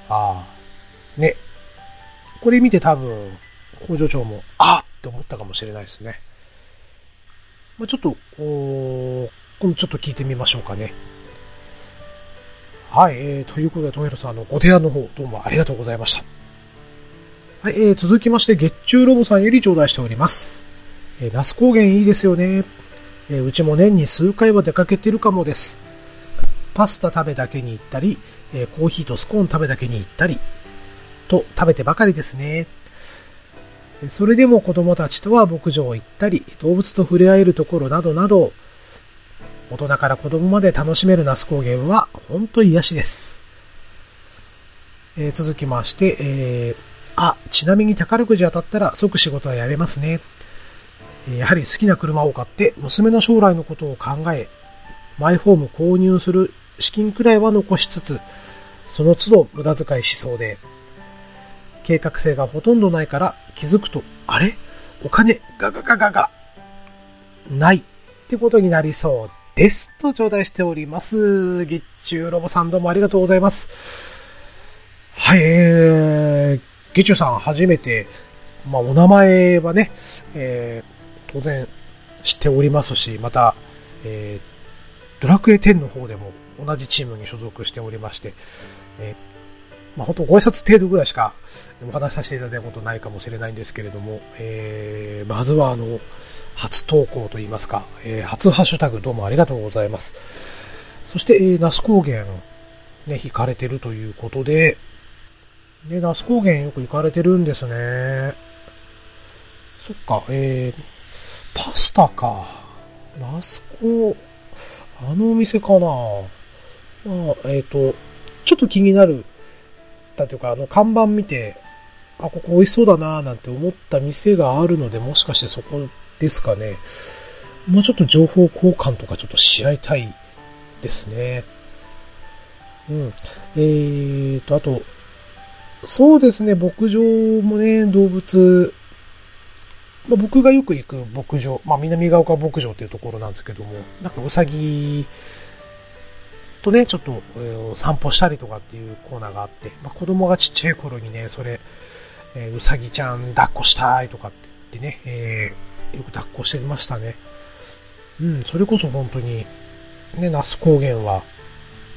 ああ。ね。これ見て多分、工場長も、あって思ったかもしれないですね。まあ、ちょっと、お今度ちょっと聞いてみましょうかね。はい、えー、ということで、トヘロさんのご提案の方、どうもありがとうございました。はい、えー、続きまして、月中ロボさんより頂戴しております。えー、那須高原いいですよね。え、うちも年に数回は出かけてるかもです。パスタ食べだけに行ったり、え、コーヒーとスコーン食べだけに行ったり、と食べてばかりですね。それでも子供たちとは牧場行ったり、動物と触れ合えるところなどなど、大人から子供まで楽しめる那須高原は、ほんと癒しです。えー、続きまして、えー、あ、ちなみに宝くじ当たったら即仕事はやめますね。やはり好きな車を買って娘の将来のことを考え、マイホーム購入する資金くらいは残しつつ、その都度無駄遣いしそうで、計画性がほとんどないから気づくと、あれ？お金ガガガガガないってことになりそうです。と頂戴しております。月中ロボさんどうもありがとうございます。はい、えー、月中さん初めて、まあ、お名前はね、えー、当然知っておりますし、また、えー、ドラクエ10の方でも同じチームに所属しておりまして、えー、まあ、本当ご挨拶程度ぐらいしかお話しさせていただいたことないかもしれないんですけれども、えー、まずはあの、初投稿といいますか、えー、初ハッシュタグどうもありがとうございます。そして、えー、那須高原、ね、行かれてるということで、ね、那須高原よく行かれてるんですね。そっか、えー、パスタか。那須高、あのお店かな。まあ、えっ、ー、と、ちょっと気になる、だというか、あの、看板見て、あ、ここ美味しそうだなぁなんて思った店があるので、もしかしてそこですかね。もうちょっと情報交換とかちょっとし合いたいですね。うん。えーと、あと、そうですね、牧場もね、動物、まあ、僕がよく行く牧場、まあ、南ヶ丘牧場っていうところなんですけども、なんかうさぎとね、ちょっと、えー、散歩したりとかっていうコーナーがあって、まあ、子供がちっちゃい頃にね、それ、えー、うさぎちゃん抱っこしたいとかって言ってね、えーよく抱っこしてましたね。うん、それこそ本当に、ね、那須高原は、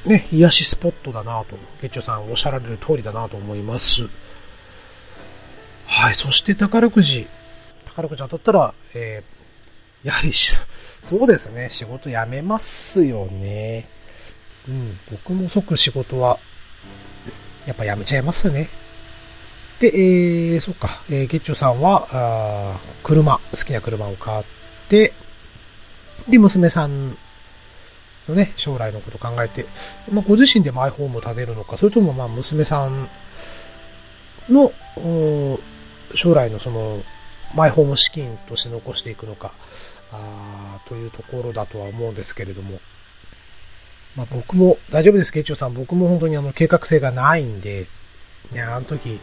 ね、癒しスポットだなと、月中さんおっしゃられる通りだなと思います。はい、そして宝くじ。宝くじ当たったら、えー、やはりし、そうですね、仕事辞めますよね。うん、僕も即仕事は、やっぱ辞めちゃいますね。で、えー、そっか、えー、月中さんは、あ車、好きな車を買って、で、娘さんのね、将来のことを考えて、まあ、ご自身でマイホームを建てるのか、それともまあ、娘さんの、将来のその、マイホーム資金として残していくのか、あというところだとは思うんですけれども、まあ、僕も、大丈夫です、慶長さん。僕も本当にあの、計画性がないんで、ね、あの時、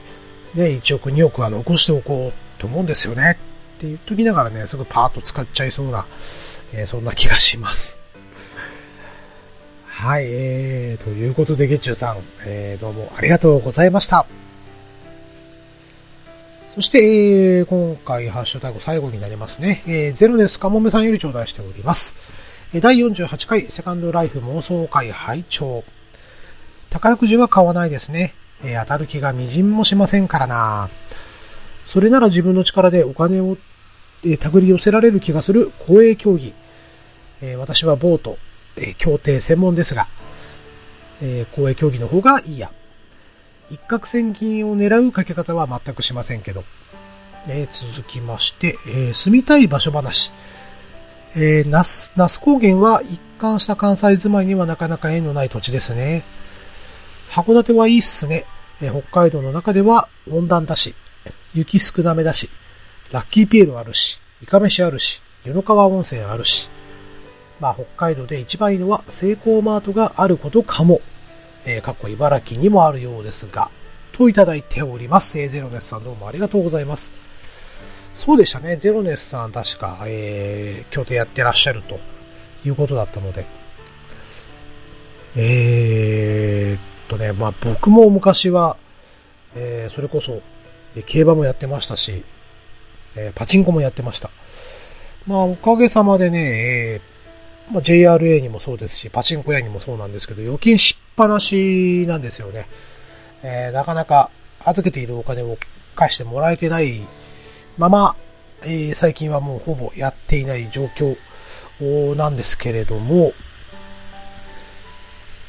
ね、1億、2億は残しておこうと思うんですよね。って言っときながらね、すぐパーッと使っちゃいそうな、えー、そんな気がします。はい、えー、ということで、月中さん、えー、どうもありがとうございました。そして、えー、今回、ハッシュタグ最後になりますね。えー、ゼロです。かもめさんより頂戴しております。え第48回セカンドライフ妄想会拝聴宝くじは買わないですね。えー、当たる気がみじんもしませんからな。それなら自分の力でお金を、えー、手繰り寄せられる気がする公営競技。えー、私はボート、え、協定専門ですが、え、公営競技の方がいいや。一攫千金を狙うかけ方は全くしませんけど。えー、続きまして、えー、住みたい場所話。えー、那須、那須高原は一貫した関西住まいにはなかなか縁のない土地ですね。函館はいいっすね。え北海道の中では温暖だし、雪少なめだし、ラッキーピエロあるし、イカ飯あるし、湯の川温泉あるし。まあ北海道で一番いいのはセイコーマートがあることかも。えー、かっこ茨城にもあるようですが、といただいております。えー、ゼロネスさんどうもありがとうございます。そうでしたね。ゼロネスさん確か、えー、協定やってらっしゃるということだったので。えー、とね、まあ僕も昔は、えー、それこそ、競馬もやってましたし、えー、パチンコもやってました。まあおかげさまでね、えー、まあ、JRA にもそうですし、パチンコ屋にもそうなんですけど、預金失ぱなしなんですよね。えー、なかなか預けているお金を返してもらえてないまま、えー、最近はもうほぼやっていない状況なんですけれども、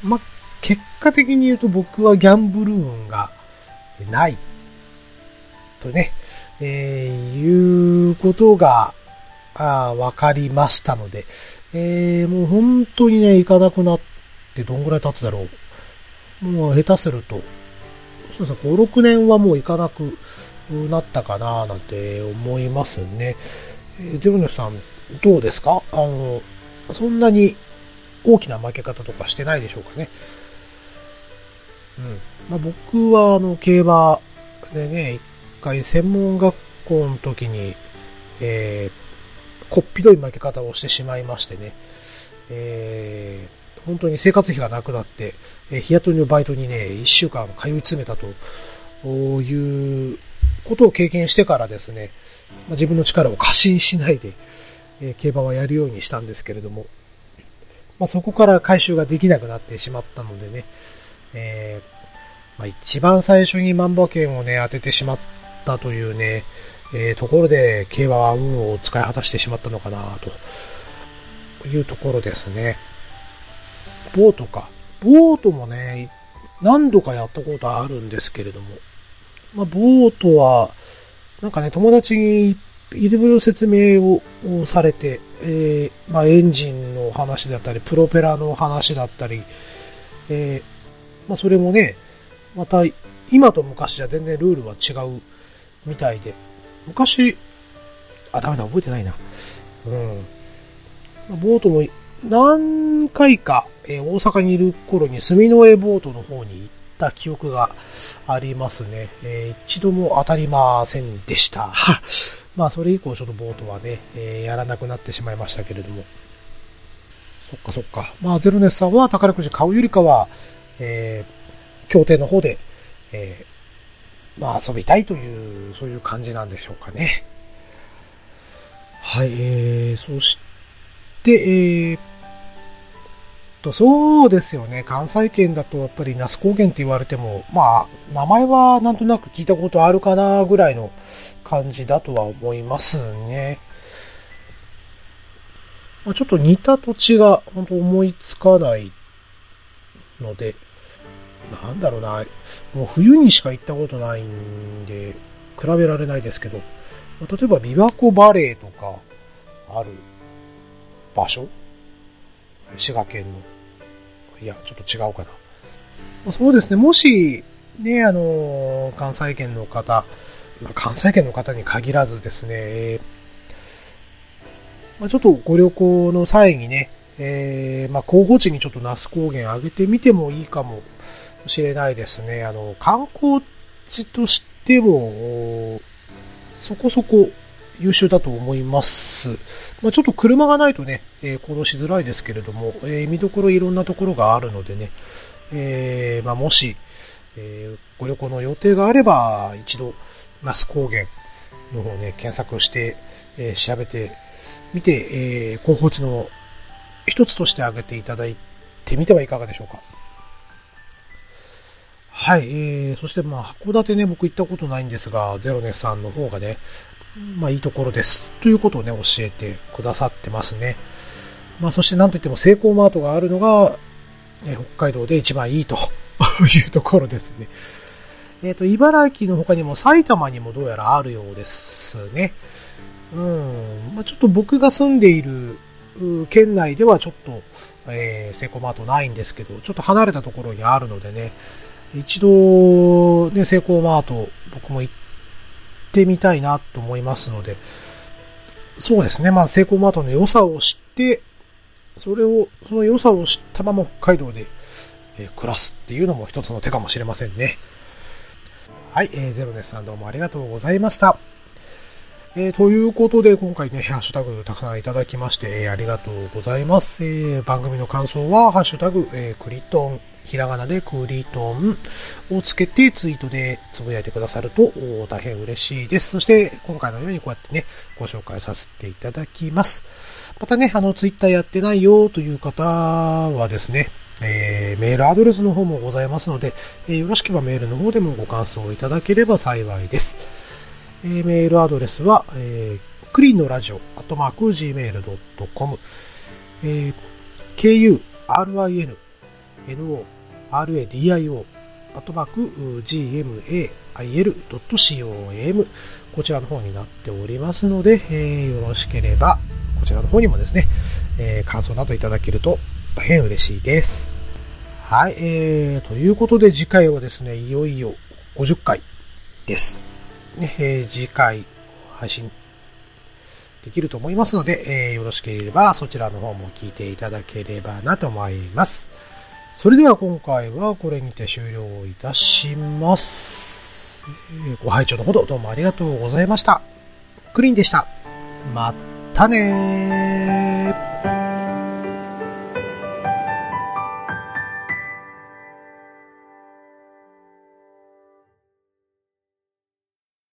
ま、結果的に言うと僕はギャンブル運がないとね、えー、いうことが、あわかりましたので、えー、もう本当にね、行かなくなってどんぐらい経つだろう。もう下手すると、そうですね、5、6年はもう行かなくなったかななんて思いますね。えー、ゼブネさん、どうですか？あの、そんなに大きな負け方とかしてないでしょうかね。うん。まあ、僕は、あの、競馬でね、一回専門学校の時に、えー、こっぴどい負け方をしてしまいましてね、えー、本当に生活費がなくなって、えー、日雇いのバイトにね、一週間通い詰めたということを経験してからですね、まあ、自分の力を過信しないで、えー、競馬はやるようにしたんですけれども、まあ、そこから回収ができなくなってしまったのでね、えー、まあ、一番最初に万馬券をね、当ててしまったというね、えー、ところで競馬は運を使い果たしてしまったのかなというところですね。ボートか。ボートもね、何度かやったことあるんですけれども、まあ、ボートは、なんかね、友達にいろいろ説明をされて、えー、まあ、エンジンの話だったり、プロペラの話だったり、えー、まあ、それもね、また、今と昔じゃ全然ルールは違うみたいで、昔、あ、ダメだ、覚えてないな。うん。ボートも何回か、えー、大阪にいる頃に住之江ボートの方に行った記憶がありますね。えー、一度も当たりませんでした。まあ、それ以降ちょっとボートはね、えー、やらなくなってしまいましたけれども。そっかそっか。まあ、ゼロネスさんは宝くじ買うよりかは、えー、協定の方で、え、まあ、遊びたいという、そういう感じなんでしょうかね。はい、えー、そして、えー、と、そうですよね。関西圏だとやっぱり那須高原って言われても、まあ、名前はなんとなく聞いたことあるかなぐらいの感じだとは思いますね。まあ、ちょっと似た土地が本当思いつかないので、なんだろうな、もう冬にしか行ったことないんで、比べられないですけど、例えば琵琶湖バレーとかある場所？滋賀県の。いや、ちょっと違うかな。そうですね、もし、ね、あの、関西圏の方、関西圏の方に限らずですね、ま、ちょっとご旅行の際にね、えー、まあ、候補地にちょっと那須高原上げてみてもいいかもしれないですね。あの、観光地としても、そこそこ優秀だと思います。まあ、ちょっと車がないとね、えー、行動しづらいですけれども、えー、見どころいろんなところがあるのでね、えー、まあ、もし、え、ご旅行の予定があれば、一度、那須高原の方ね、検索して、え、調べてみて、えー、広報地の一つとして挙げていただいてみてはいかがでしょうか。はい、えー、そしてまあ、函館ね、僕行ったことないんですが、ゼロネさんの方がね、まあいいところです。ということをね、教えてくださってますね。まあそしてなんといってもセイコーマートがあるのが、え北海道で一番いいと いうところですね。えっ、ー、と、茨城の他にも埼玉にもどうやらあるようですね。うん。まあちょっと僕が住んでいる県内ではちょっと、えー、セイコーマートないんですけど、ちょっと離れたところにあるのでね、一度、ね、セイコーマート僕も行ってみたいなと思いますので、そうですね。まあ、セイコーマートの良さを知って、それを、その良さを知ったまま北海道で、えー、暮らすっていうのも一つの手かもしれませんね。はい、えー、ゼロネスさんどうもありがとうございました。えー、ということで、今回ね、ハッシュタグたくさんいただきまして、えー、ありがとうございます。えー、番組の感想は、ハッシュタグ、えー、クリトン、ひらがなでクリートンをつけてツイートでつぶやいてくださると大変嬉しいです。そして今回のようにこうやってね、ご紹介させていただきます。またね、あのツイッターやってないよという方はですね、えー、メールアドレスの方もございますので、えー、よろしければメールの方でもご感想いただければ幸いです。えー、メールアドレスは、えー、クリーンのラジオ、アットマーク、gmail.com、えー、k-u-r-i-n rin, no, radio, アットマーク、gmail.com こちらの方になっておりますので、えー、よろしければ、こちらの方にもですね、えー、感想などいただけると大変嬉しいです。はい、えー、ということで次回はですね、いよいよ50回です。ね、えー、次回配信できると思いますので、えー、よろしければそちらの方も聞いていただければなと思います。それでは今回はこれにて終了いたします。ご拝聴のほどどうもありがとうございました。クリーンでした。またねー。